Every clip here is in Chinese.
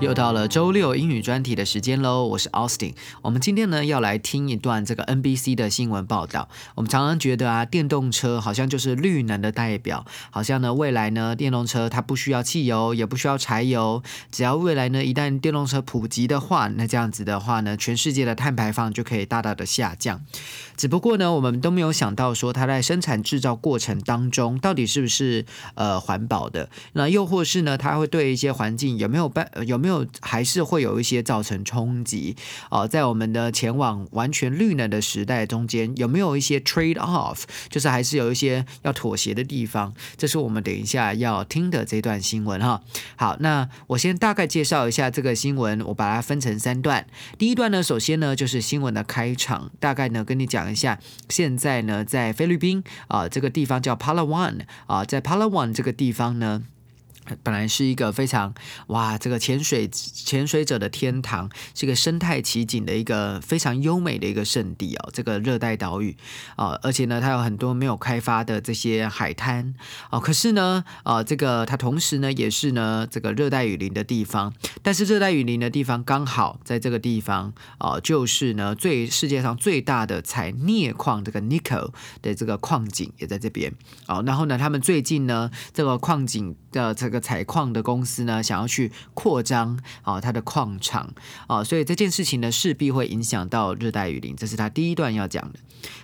又到了周六英语专题的时间喽，我是 Austin。我们今天呢要来听一段这个 NBC 的新闻报道。我们常常觉得啊，电动车好像就是绿能的代表，好像呢未来呢电动车它不需要汽油，也不需要柴油，只要未来呢一旦电动车普及的话，那这样子的话呢，全世界的碳排放就可以大大的下降。只不过呢，我们都没有想到说它在生产制造过程当中到底是不是呃环保的，那又或是呢，它会对一些环境有没有办有没有有还是会有一些造成冲击哦，在我们的前往完全绿能的时代中间，有没有一些 trade off，就是还是有一些要妥协的地方？这是我们等一下要听的这段新闻哈。好，那我先大概介绍一下这个新闻，我把它分成三段。第一段呢，首先呢就是新闻的开场，大概呢跟你讲一下，现在呢在菲律宾啊这个地方叫 Palawan 啊，在 Palawan 这个地方呢。本来是一个非常哇，这个潜水潜水者的天堂，是个生态奇景的一个非常优美的一个圣地哦。这个热带岛屿啊，而且呢，它有很多没有开发的这些海滩哦。可是呢，啊，这个它同时呢，也是呢这个热带雨林的地方。但是热带雨林的地方刚好在这个地方啊，就是呢最世界上最大的采 镍矿这个 nickel 的这个矿井也在这边哦。然后呢，他们最近呢这个矿井的这个采矿的公司呢，想要去扩张啊，它的矿场啊，所以这件事情呢，势必会影响到热带雨林，这是他第一段要讲的。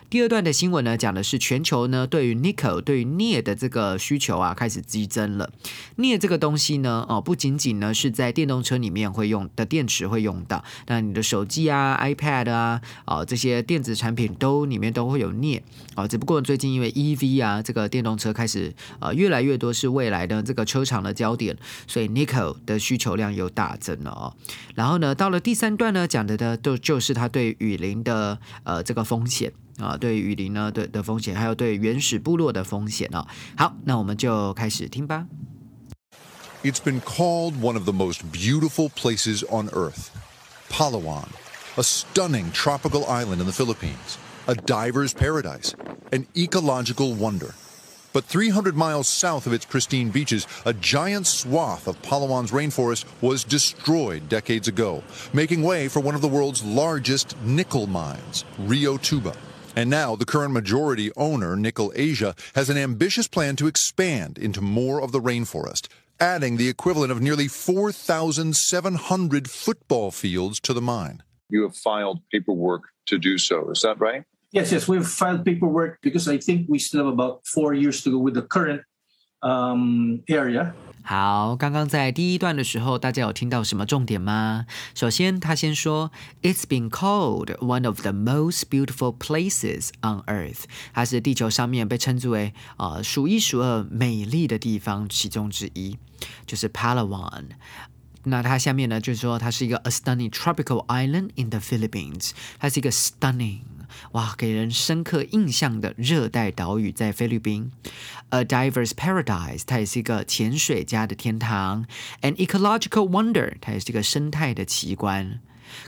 第二段的新闻呢，讲的是全球呢对于 nickel 对于镍的这个需求啊开始激增了。镍这个东西呢，哦，不仅仅呢是在电动车里面会用的电池会用到，那你的手机啊、iPad 啊，啊这些电子产品都里面都会有镍啊。只不过最近因为 EV 啊这个电动车开始呃越来越多是未来的这个车厂的焦点，所以 nickel 的需求量又大增了哦。然后呢，到了第三段呢，讲的呢都就是它对雨林的呃这个风险。啊，对雨林呢的的风险，还有对原始部落的风险哦。好，那我们就开始听吧。It's been called one of the most beautiful places on earth. Palawan, a stunning tropical island in the Philippines, a diver's paradise, an ecological wonder. But 300 miles south of its pristine beaches, a giant swath of Palawan's rainforest was destroyed decades ago, making way for one of the world's largest nickel mines, Rio Tuba. And now the current majority owner, Nickel Asia, has an ambitious plan to expand into more of the rainforest, adding the equivalent of nearly 4,700 football fields to the mine. You have filed paperwork to do so. Is that right? Yes, yes, we've filed paperwork because I think we still have about four years to go with the current um, area. 好，刚刚在第一段的时候，大家有听到什么重点吗？首先，他先说，It's been called one of the most beautiful places on Earth。它是地球上面被称之为啊数一数二美丽的地方其中之一，就是 Palawan。那它下面呢，就是说它是一个 a stunning tropical island in the Philippines。它是一个 stunning。哇，给人深刻印象的热带岛屿在菲律宾，a diver's paradise，它也是一个潜水家的天堂，an ecological wonder，它也是一个生态的奇观。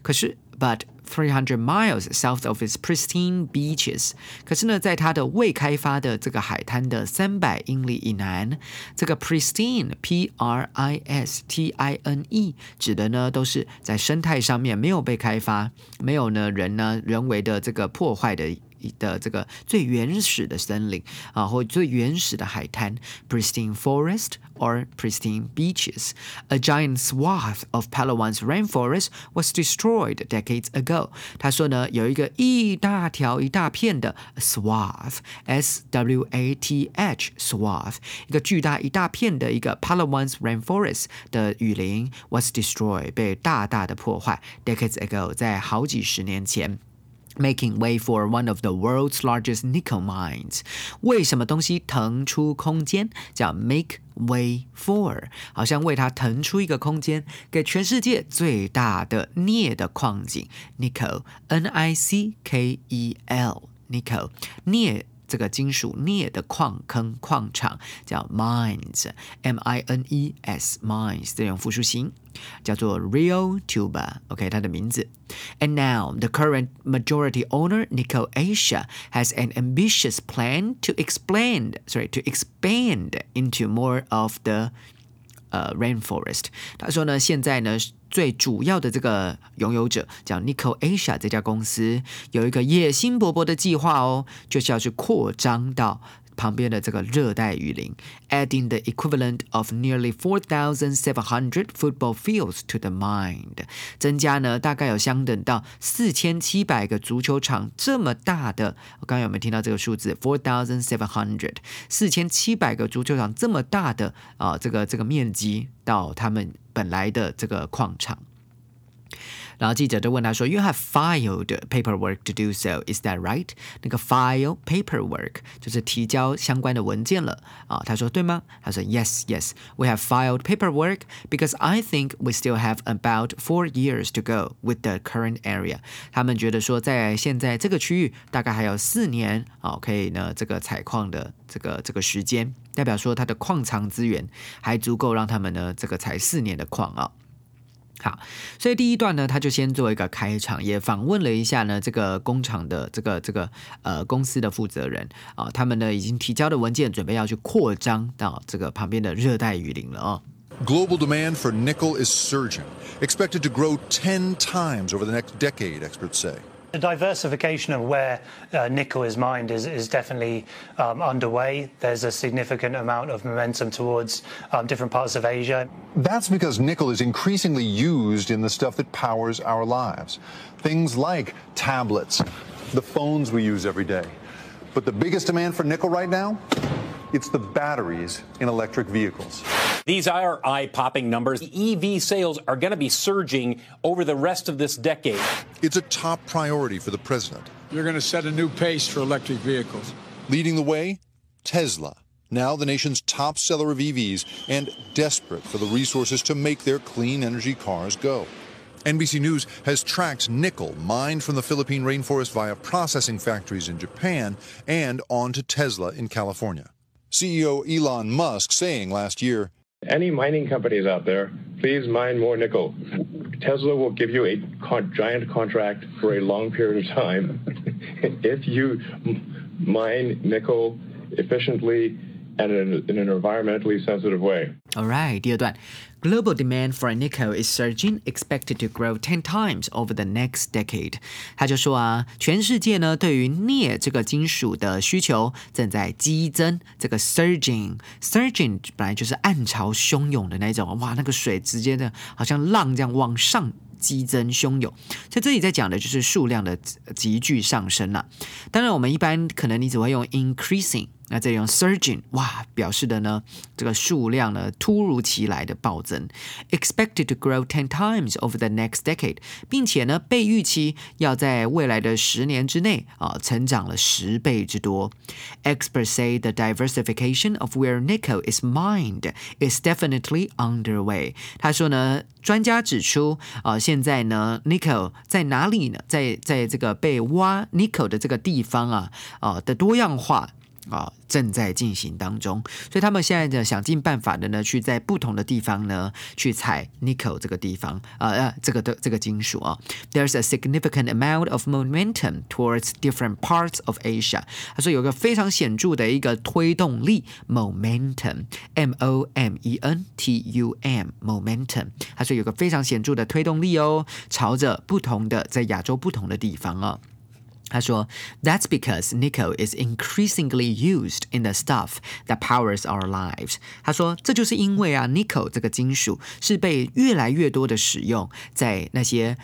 可是，but 300 miles south of its pristine beaches，可是呢，在它的未开发的这个海滩的三百英里以南，这个 pristine，p r i s t i n e，指的呢都是在生态上面没有被开发，没有呢人呢人为的这个破坏的。的这个最原始的森林啊，或最原始的海滩，pristine forest or pristine beaches. A giant swath of Palawan's rainforest was destroyed decades ago. 他说呢，有一个一大条一大片的 swath，s w a t h swath，一个巨大一大片的一个 Palawan's rainforest 的雨林 was destroyed，被大大的破坏 decades ago，在好几十年前。making way for one of the world's largest nickel mines。为什么东西腾出空间叫 make way for？好像为它腾出一个空间，给全世界最大的镍的矿井 nickel，N I C K E L nickel 镍。 这个金属镍的矿坑矿场，叫 mines，m i n e s mines 这种复数形，叫做 Rio Tuba，OK，、它的名字。And now the current majority owner Nickel Asia has an ambitious plan to expand, sorry, to expand into more of the 呃，rainforest。他说呢，现在呢，最主要的这个拥有者叫 Nico Asia 这家公司，有一个野心勃勃的计划哦，就是要去扩张到。旁边的这个热带雨林，adding the equivalent of nearly four thousand seven hundred football fields to the mine，增加呢大概有相等到四千七百个足球场这么大的。我刚刚有没有听到这个数字？four thousand seven hundred，四千七百个足球场这么大的啊，这个这个面积到他们本来的这个矿场。然后记者就问他说：“You have filed paperwork to do so, is that right？” 那个 file paperwork 就是提交相关的文件了啊。他说：“对吗？”他说：“Yes, yes, we have filed paperwork because I think we still have about four years to go with the current area。”他们觉得说，在现在这个区域大概还有四年啊，可以呢这个采矿的这个这个时间，代表说它的矿藏资源还足够让他们呢这个采四年的矿啊。好，所以第一段呢，他就先做一个开场，也访问了一下呢这个工厂的这个这个呃公司的负责人啊，他们呢已经提交的文件，准备要去扩张到这个旁边的热带雨林了哦。Global demand for nickel is surging, expected to grow ten times over the next decade, experts say. The diversification of where uh, nickel is mined is, is definitely um, underway. There's a significant amount of momentum towards um, different parts of Asia. That's because nickel is increasingly used in the stuff that powers our lives. Things like tablets, the phones we use every day. But the biggest demand for nickel right now? It's the batteries in electric vehicles. These are eye popping numbers. EV sales are going to be surging over the rest of this decade. It's a top priority for the president. You're going to set a new pace for electric vehicles. Leading the way, Tesla, now the nation's top seller of EVs and desperate for the resources to make their clean energy cars go. NBC News has tracked nickel mined from the Philippine rainforest via processing factories in Japan and on to Tesla in California. CEO Elon Musk saying last year, Any mining companies out there, please mine more nickel. Tesla will give you a con- giant contract for a long period of time if you m- mine nickel efficiently and in, in an environmentally sensitive way. All right，第二段 ，Global demand for nickel is surging, expected to grow ten times over the next decade。他就说啊，全世界呢对于镍这个金属的需求正在激增。这个 surging，surging 本来就是暗潮汹涌的那种，哇，那个水直接的好像浪这样往上。激增汹涌，所以这里在讲的就是数量的急剧上升了。当然，我们一般可能你只会用 increasing。那这用 surging，哇，表示的呢，这个数量呢突如其来的暴增，expected to grow ten times over the next decade，并且呢被预期要在未来的十年之内啊成长了十倍之多。Experts say the diversification of where nickel is mined is definitely underway。他说呢，专家指出啊，现在呢 nickel 在哪里呢？在在这个被挖 nickel 的这个地方啊啊的多样化。啊，正在进行当中，所以他们现在呢想尽办法的呢，去在不同的地方呢去采 nickel 这个地方啊呃这个的这个金属啊。There's a significant amount of momentum towards different parts of Asia。他说有个非常显著的一个推动力，momentum，m o m e n t u m，momentum。他说有个非常显著的推动力哦，朝着不同的在亚洲不同的地方啊。他说：“That's because nickel is increasingly used in the stuff that powers our lives。”他说：“这就是因为啊，nickel 这个金属是被越来越多的使用在那些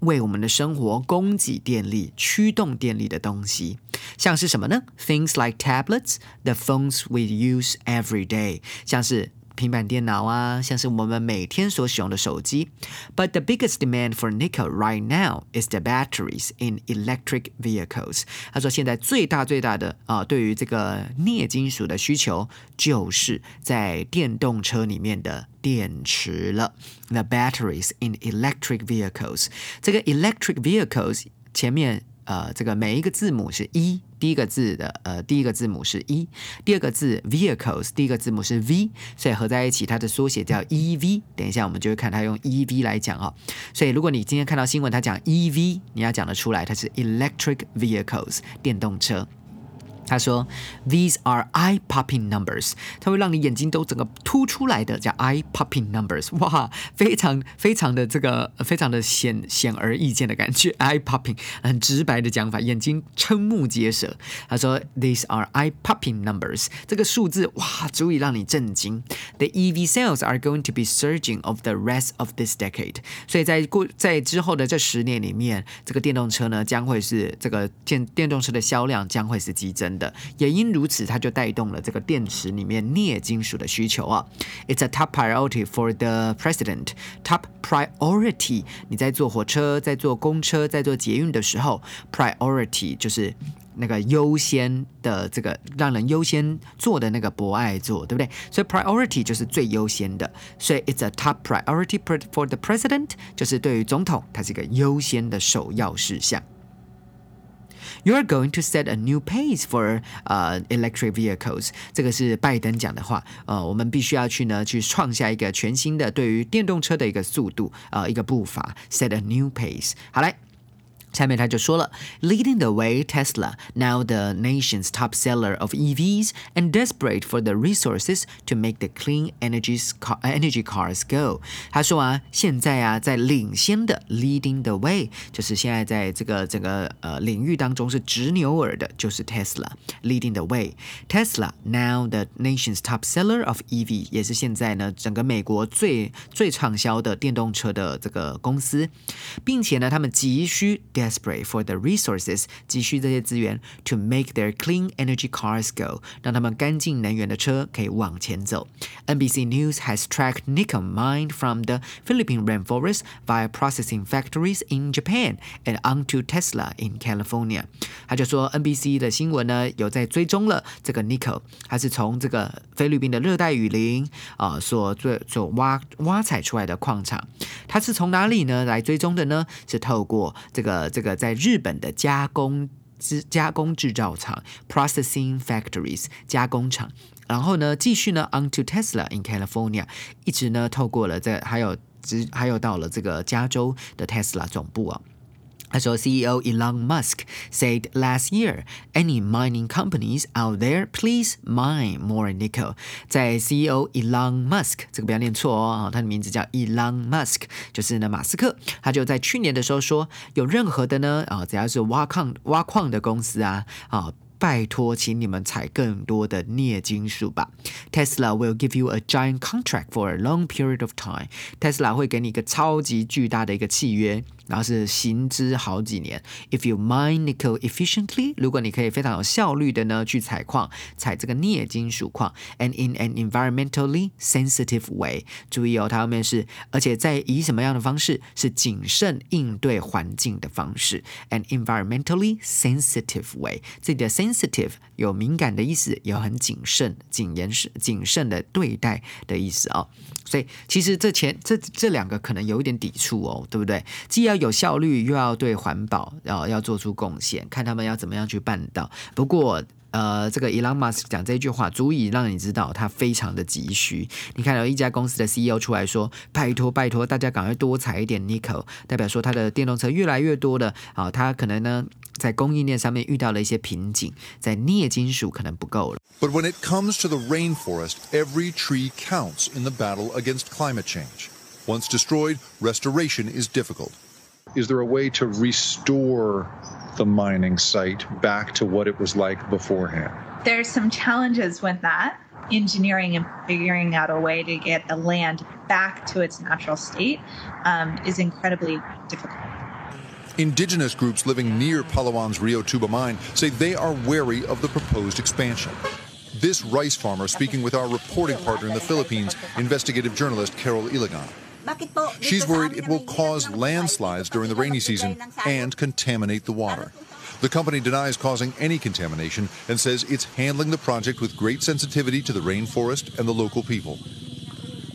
为我们的生活供给电力、驱动电力的东西，像是什么呢？Things like tablets, the phones we use every day，像是。” 平板电脑啊，像是我们每天所使用的手机。But the biggest demand for nickel right now is the batteries in electric vehicles。他说，现在最大最大的啊，对于这个镍金属的需求，就是在电动车里面的电池了。The batteries in electric vehicles，这个 electric vehicles 前面。 呃，这个每一个字母是一， 第一个字的呃第一个字母是 e，，第二个字 vehicles 第一个字母是 v，所以合在一起它的缩写叫 EV。等一下我们就会看它用 EV 来讲哦。所以如果你今天看到新闻它讲 EV，你要讲得出来它是 electric vehicles 电动车。他说：“These are eye-popping numbers，它会让你眼睛都整个凸出来的，叫 eye-popping numbers。哇，非常非常的这个非常的显显而易见的感觉，eye-popping 很直白的讲法，眼睛瞠目结舌。他说：These are eye-popping numbers，这个数字哇，足以让你震惊。The EV sales are going to be surging of the rest of this decade。所以在过在之后的这十年里面，这个电动车呢将会是这个电电动车的销量将会是激增。”的，也因如此，它就带动了这个电池里面镍金属的需求啊。It's a top priority for the president. Top priority，你在坐火车、在坐公车、在坐捷运的时候，priority 就是那个优先的这个让人优先坐的那个博爱座，对不对？所以 priority 就是最优先的，所以 it's a top priority for the president，就是对于总统，它是一个优先的首要事项。You are going to set a new pace for 呃 electric vehicles。这个是拜登讲的话。呃，我们必须要去呢，去创下一个全新的对于电动车的一个速度，呃，一个步伐，set a new pace。好来。下面他就说了，Leading the way, Tesla, now the nation's top seller of EVs, and desperate for the resources to make the clean energy car energy cars go。他说啊，现在啊，在领先的 leading the way，就是现在在这个整个呃领域当中是直牛耳的，就是 Tesla leading the way。Tesla now the nation's top seller of EV，也是现在呢整个美国最最畅销的电动车的这个公司，并且呢，他们急需。desperate for the resources，急需这些资源 to make their clean energy cars go，让他们干净能源的车可以往前走。NBC News has tracked nickel mined from the Philippine rainforest via processing factories in Japan and onto Tesla in California。他就说，NBC 的新闻呢有在追踪了这个 nickel，它是从这个菲律宾的热带雨林啊所最所挖挖采出来的矿场。它是从哪里呢来追踪的呢？是透过这个。 这个在日本的加工制加工制造厂 （processing factories） 加工厂，然后呢，继续呢，onto Tesla in California，一直呢，透过了这还有直还有到了这个加州的 Tesla 总部啊。As our CEO Elon Musk said last year, any mining companies out there, please mine more nickel. 在 CEO Elon Musk 这个不要念错哦，他的名字叫 Elon Musk，就是呢马斯克，他就在去年的时候说，有任何的呢啊，只要是挖矿挖矿的公司啊啊。拜托，请你们采更多的镍金属吧。Tesla will give you a giant contract for a long period of time. Tesla 会给你一个超级巨大的一个契约。 然后是行之好几年。If you mine nickel efficiently，如果你可以非常有效率的呢去采矿，采这个镍金属矿，and in an environmentally sensitive way，注意哦，它后面是，而且在以什么样的方式？是谨慎应对环境的方式，an environmentally sensitive way。这里的 sensitive 有敏感的意思，有很谨慎、谨言慎谨慎的对待的意思啊。所以其实这前这这两个可能有一点抵触哦，对不对？既要有效率，又要对环保，要要做出贡献，看他们要怎么样去办到。不过，呃，这个 Elon Musk 讲这句话，足以让你知道他非常的急需。你看，有一家公司的 CEO 出来说：“拜托，拜托，大家赶快多采一点 nickel。”代表说他的电动车越来越多的啊，他可能呢在供应链上面遇到了一些瓶颈，在镍金属可能不够了。But when it comes to the rainforest, every tree counts in the battle against climate change. Once destroyed, restoration is difficult. Is there a way to restore the mining site back to what it was like beforehand? There's some challenges with that. Engineering and figuring out a way to get the land back to its natural state um, is incredibly difficult. Indigenous groups living near Palawan's Rio Tuba mine say they are wary of the proposed expansion. This rice farmer speaking with our reporting partner in the Philippines, investigative journalist Carol Ilagan. She's worried it will cause landslides during the rainy season and contaminate the water. The company denies causing any contamination and says it's handling the project with great sensitivity to the rainforest and the local people.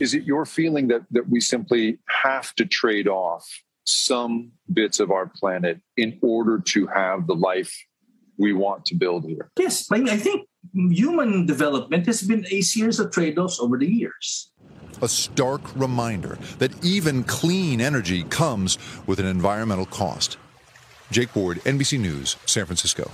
Is it your feeling that, that we simply have to trade off some bits of our planet in order to have the life we want to build here. Yes, I, I think human development has been a series of trade offs over the years A stark reminder that even clean energy comes with an environmental cost. Jake Ward, NBC News, San Francisco.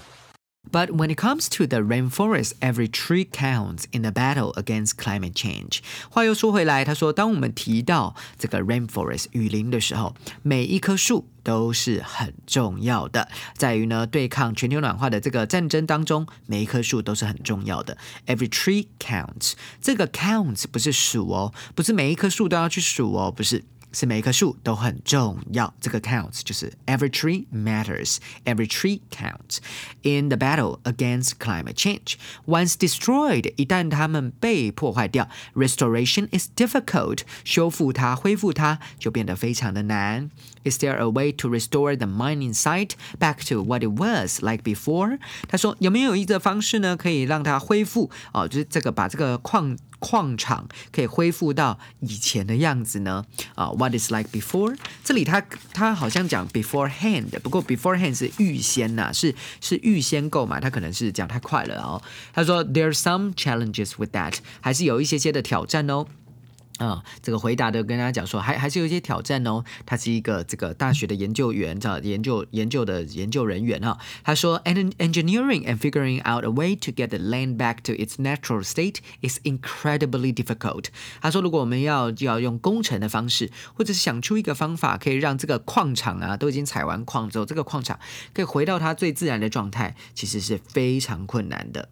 But when it comes to the rainforest, every tree counts in the battle against climate change. 话又说回来，他说，当我们提到这个 rainforest 雨林的时候，每一棵树 都是很重要的，在于呢对抗全球暖化的这个战争当中，每一棵树都是很重要的。Every tree counts，这个 counts 不是数哦，不是每一棵树都要去数哦，不是。是每一棵树都很重要。这个 counts 就是 every tree matters, every tree counts in the battle against climate change. Once destroyed，一旦它们被破坏掉，restoration is difficult，修复它、恢复它就变得非常的难。Is there a way to restore the mining site back to what it was like before？他说有没有一个方式呢，可以让它恢复哦，就是这个把这个矿。 矿场可以恢复到以前的样子呢？啊，What is like before？这里他他好像讲 beforehand，不过 beforehand 是预先呐，是是预先购买，他可能是讲太快了哦。他说 There are some challenges with that，还是有一些些的挑战哦。啊，这个回答的跟大家讲说，还还是有一些挑战哦。他是一个这个大学的研究员，叫研究研究的研究人员哈。他说，and，engineering and figuring out a way to get the land back to its natural state is incredibly difficult。他说，如果我们要就要用工程的方式，或者是想出一个方法，可以让这个矿场啊都已经采完矿之后，这个矿场可以回到它最自然的状态，其实是非常困难的。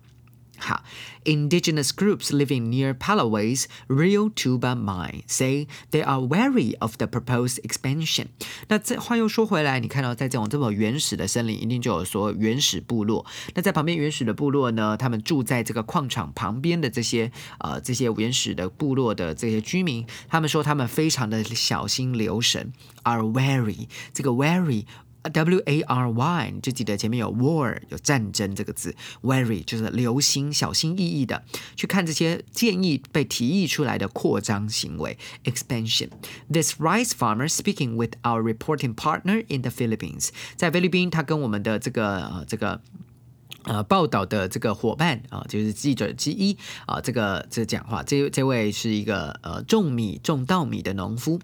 好，indigenous groups living near Palaway's Rio Tuba mine say they are wary of the proposed expansion。那这话又说回来，你看到在这种这么原始的森林，一定就有说原始部落。那在旁边原始的部落呢，他们住在这个矿场旁边的这些呃这些原始的部落的这些居民，他们说他们非常的小心留神，are wary。这个 wary。 W A R Y，你就记得前面有 war 有战争这个字，wary 就是留心、小心翼翼的去看这些建议被提议出来的扩张行为 expansion。This rice farmer speaking with our reporting partner in the Philippines，在菲律宾，他跟我们的这个呃这个。呃，报道的这个伙伴啊，就是记者之一啊，这个这讲话，这这位是一个呃种米种稻米的农夫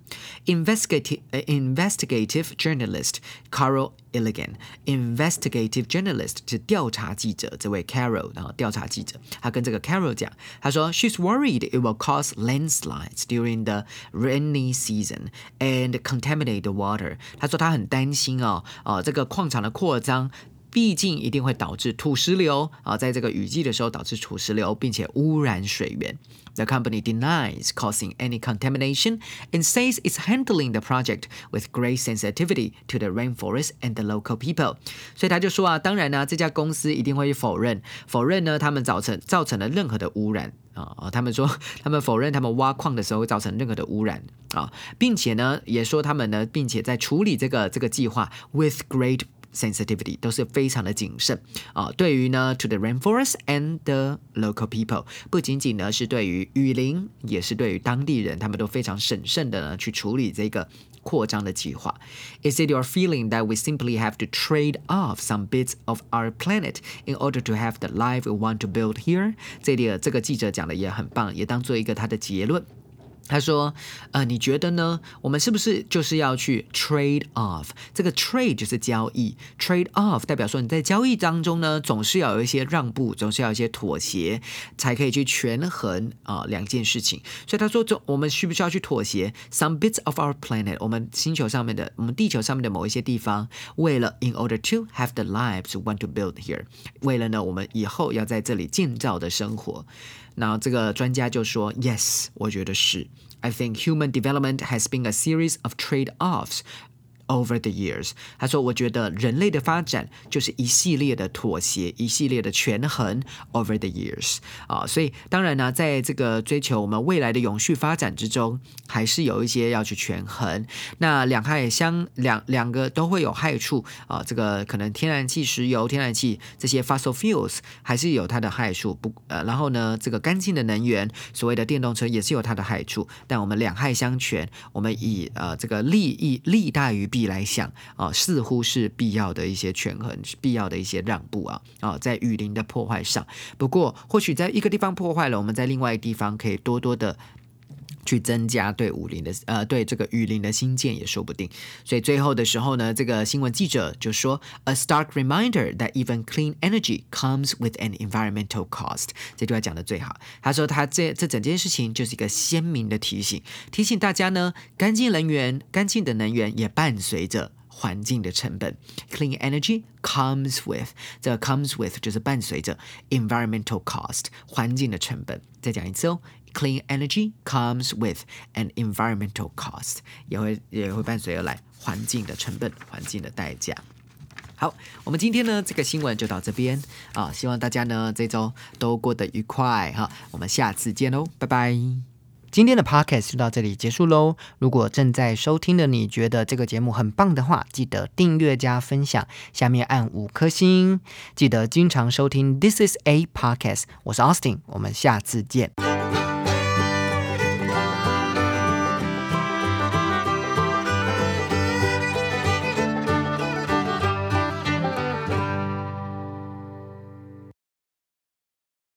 ，investigative investigative journalist Carol Illigan，investigative journalist 是调查记者，这位 Carol 然后调查记者，他跟这个 Carol 讲，他说 She's worried it will cause landslides during the rainy season and contaminate the water。他说他很担心哦，哦这个矿场的扩张。毕竟一定会导致土石流啊，在这个雨季的时候导致土石流，并且污染水源。The company denies causing any contamination and says it's handling the project with great sensitivity to the rainforest and the local people。所以他就说啊，当然呢，这家公司一定会否认，否认呢他们造成造成了任何的污染啊。他们说他们否认他们挖矿的时候会造成任何的污染啊，并且呢也说他们呢，并且在处理这个这个计划 with great sensitivity 都是非常的谨慎啊。对于呢，to the rainforest and the local people，不仅仅呢是对于雨林，也是对于当地人，他们都非常审慎的呢去处理这个扩张的计划。Is it your feeling that we simply have to trade off some bits of our planet in order to have the life we want to build here？这里这个记者讲的也很棒，也当做一个他的结论。 他说：“呃，你觉得呢？我们是不是就是要去 trade off？这个 trade 就是交易，trade off 代表说你在交易当中呢，总是要有一些让步，总是要有一些妥协，才可以去权衡啊两件事情。所以他说，这我们需不需要去妥协？Some bits of our planet，我们星球上面的，我们地球上面的某一些地方，为了 in order to have the lives want to build here，为了呢，我们以后要在这里建造的生活。”然后这个专家就说：“Yes，我觉得是。I think human development has been a series of trade-offs Over the years，他说：“我觉得人类的发展就是一系列的妥协，一系列的权衡。Over the years，啊，所以当然呢，在这个追求我们未来的永续发展之中，还是有一些要去权衡。那两害相两两个都会有害处啊。这个可能天然气、石油、天然气这些 fossil fuels 还是有它的害处。不呃，然后呢，这个干净的能源，所谓的电动车也是有它的害处。但我们两害相权，我们以呃这个利益利大于弊。”来想啊，似乎是必要的一些权衡，必要的一些让步啊啊，在雨林的破坏上。不过，或许在一个地方破坏了，我们在另外一个地方可以多多的。去增加对武林的呃对这个雨林的新建也说不定，所以最后的时候呢，这个新闻记者就说，a stark reminder that even clean energy comes with an environmental cost。这句话讲的最好，他说他这这整件事情就是一个鲜明的提醒，提醒大家呢，干净能源、干净的能源也伴随着环境的成本。Clean energy comes with 这 comes with 就是伴随着 environmental cost 环境的成本。再讲一次哦。Clean energy comes with an environmental cost，也会也会伴随而来环境的成本、环境的代价。好，我们今天呢这个新闻就到这边啊，希望大家呢这周都过得愉快哈，我们下次见喽，拜拜。今天的 podcast 就到这里结束喽。如果正在收听的你觉得这个节目很棒的话，记得订阅加分享，下面按五颗星。记得经常收听 This is a podcast，我是 Austin，我们下次见。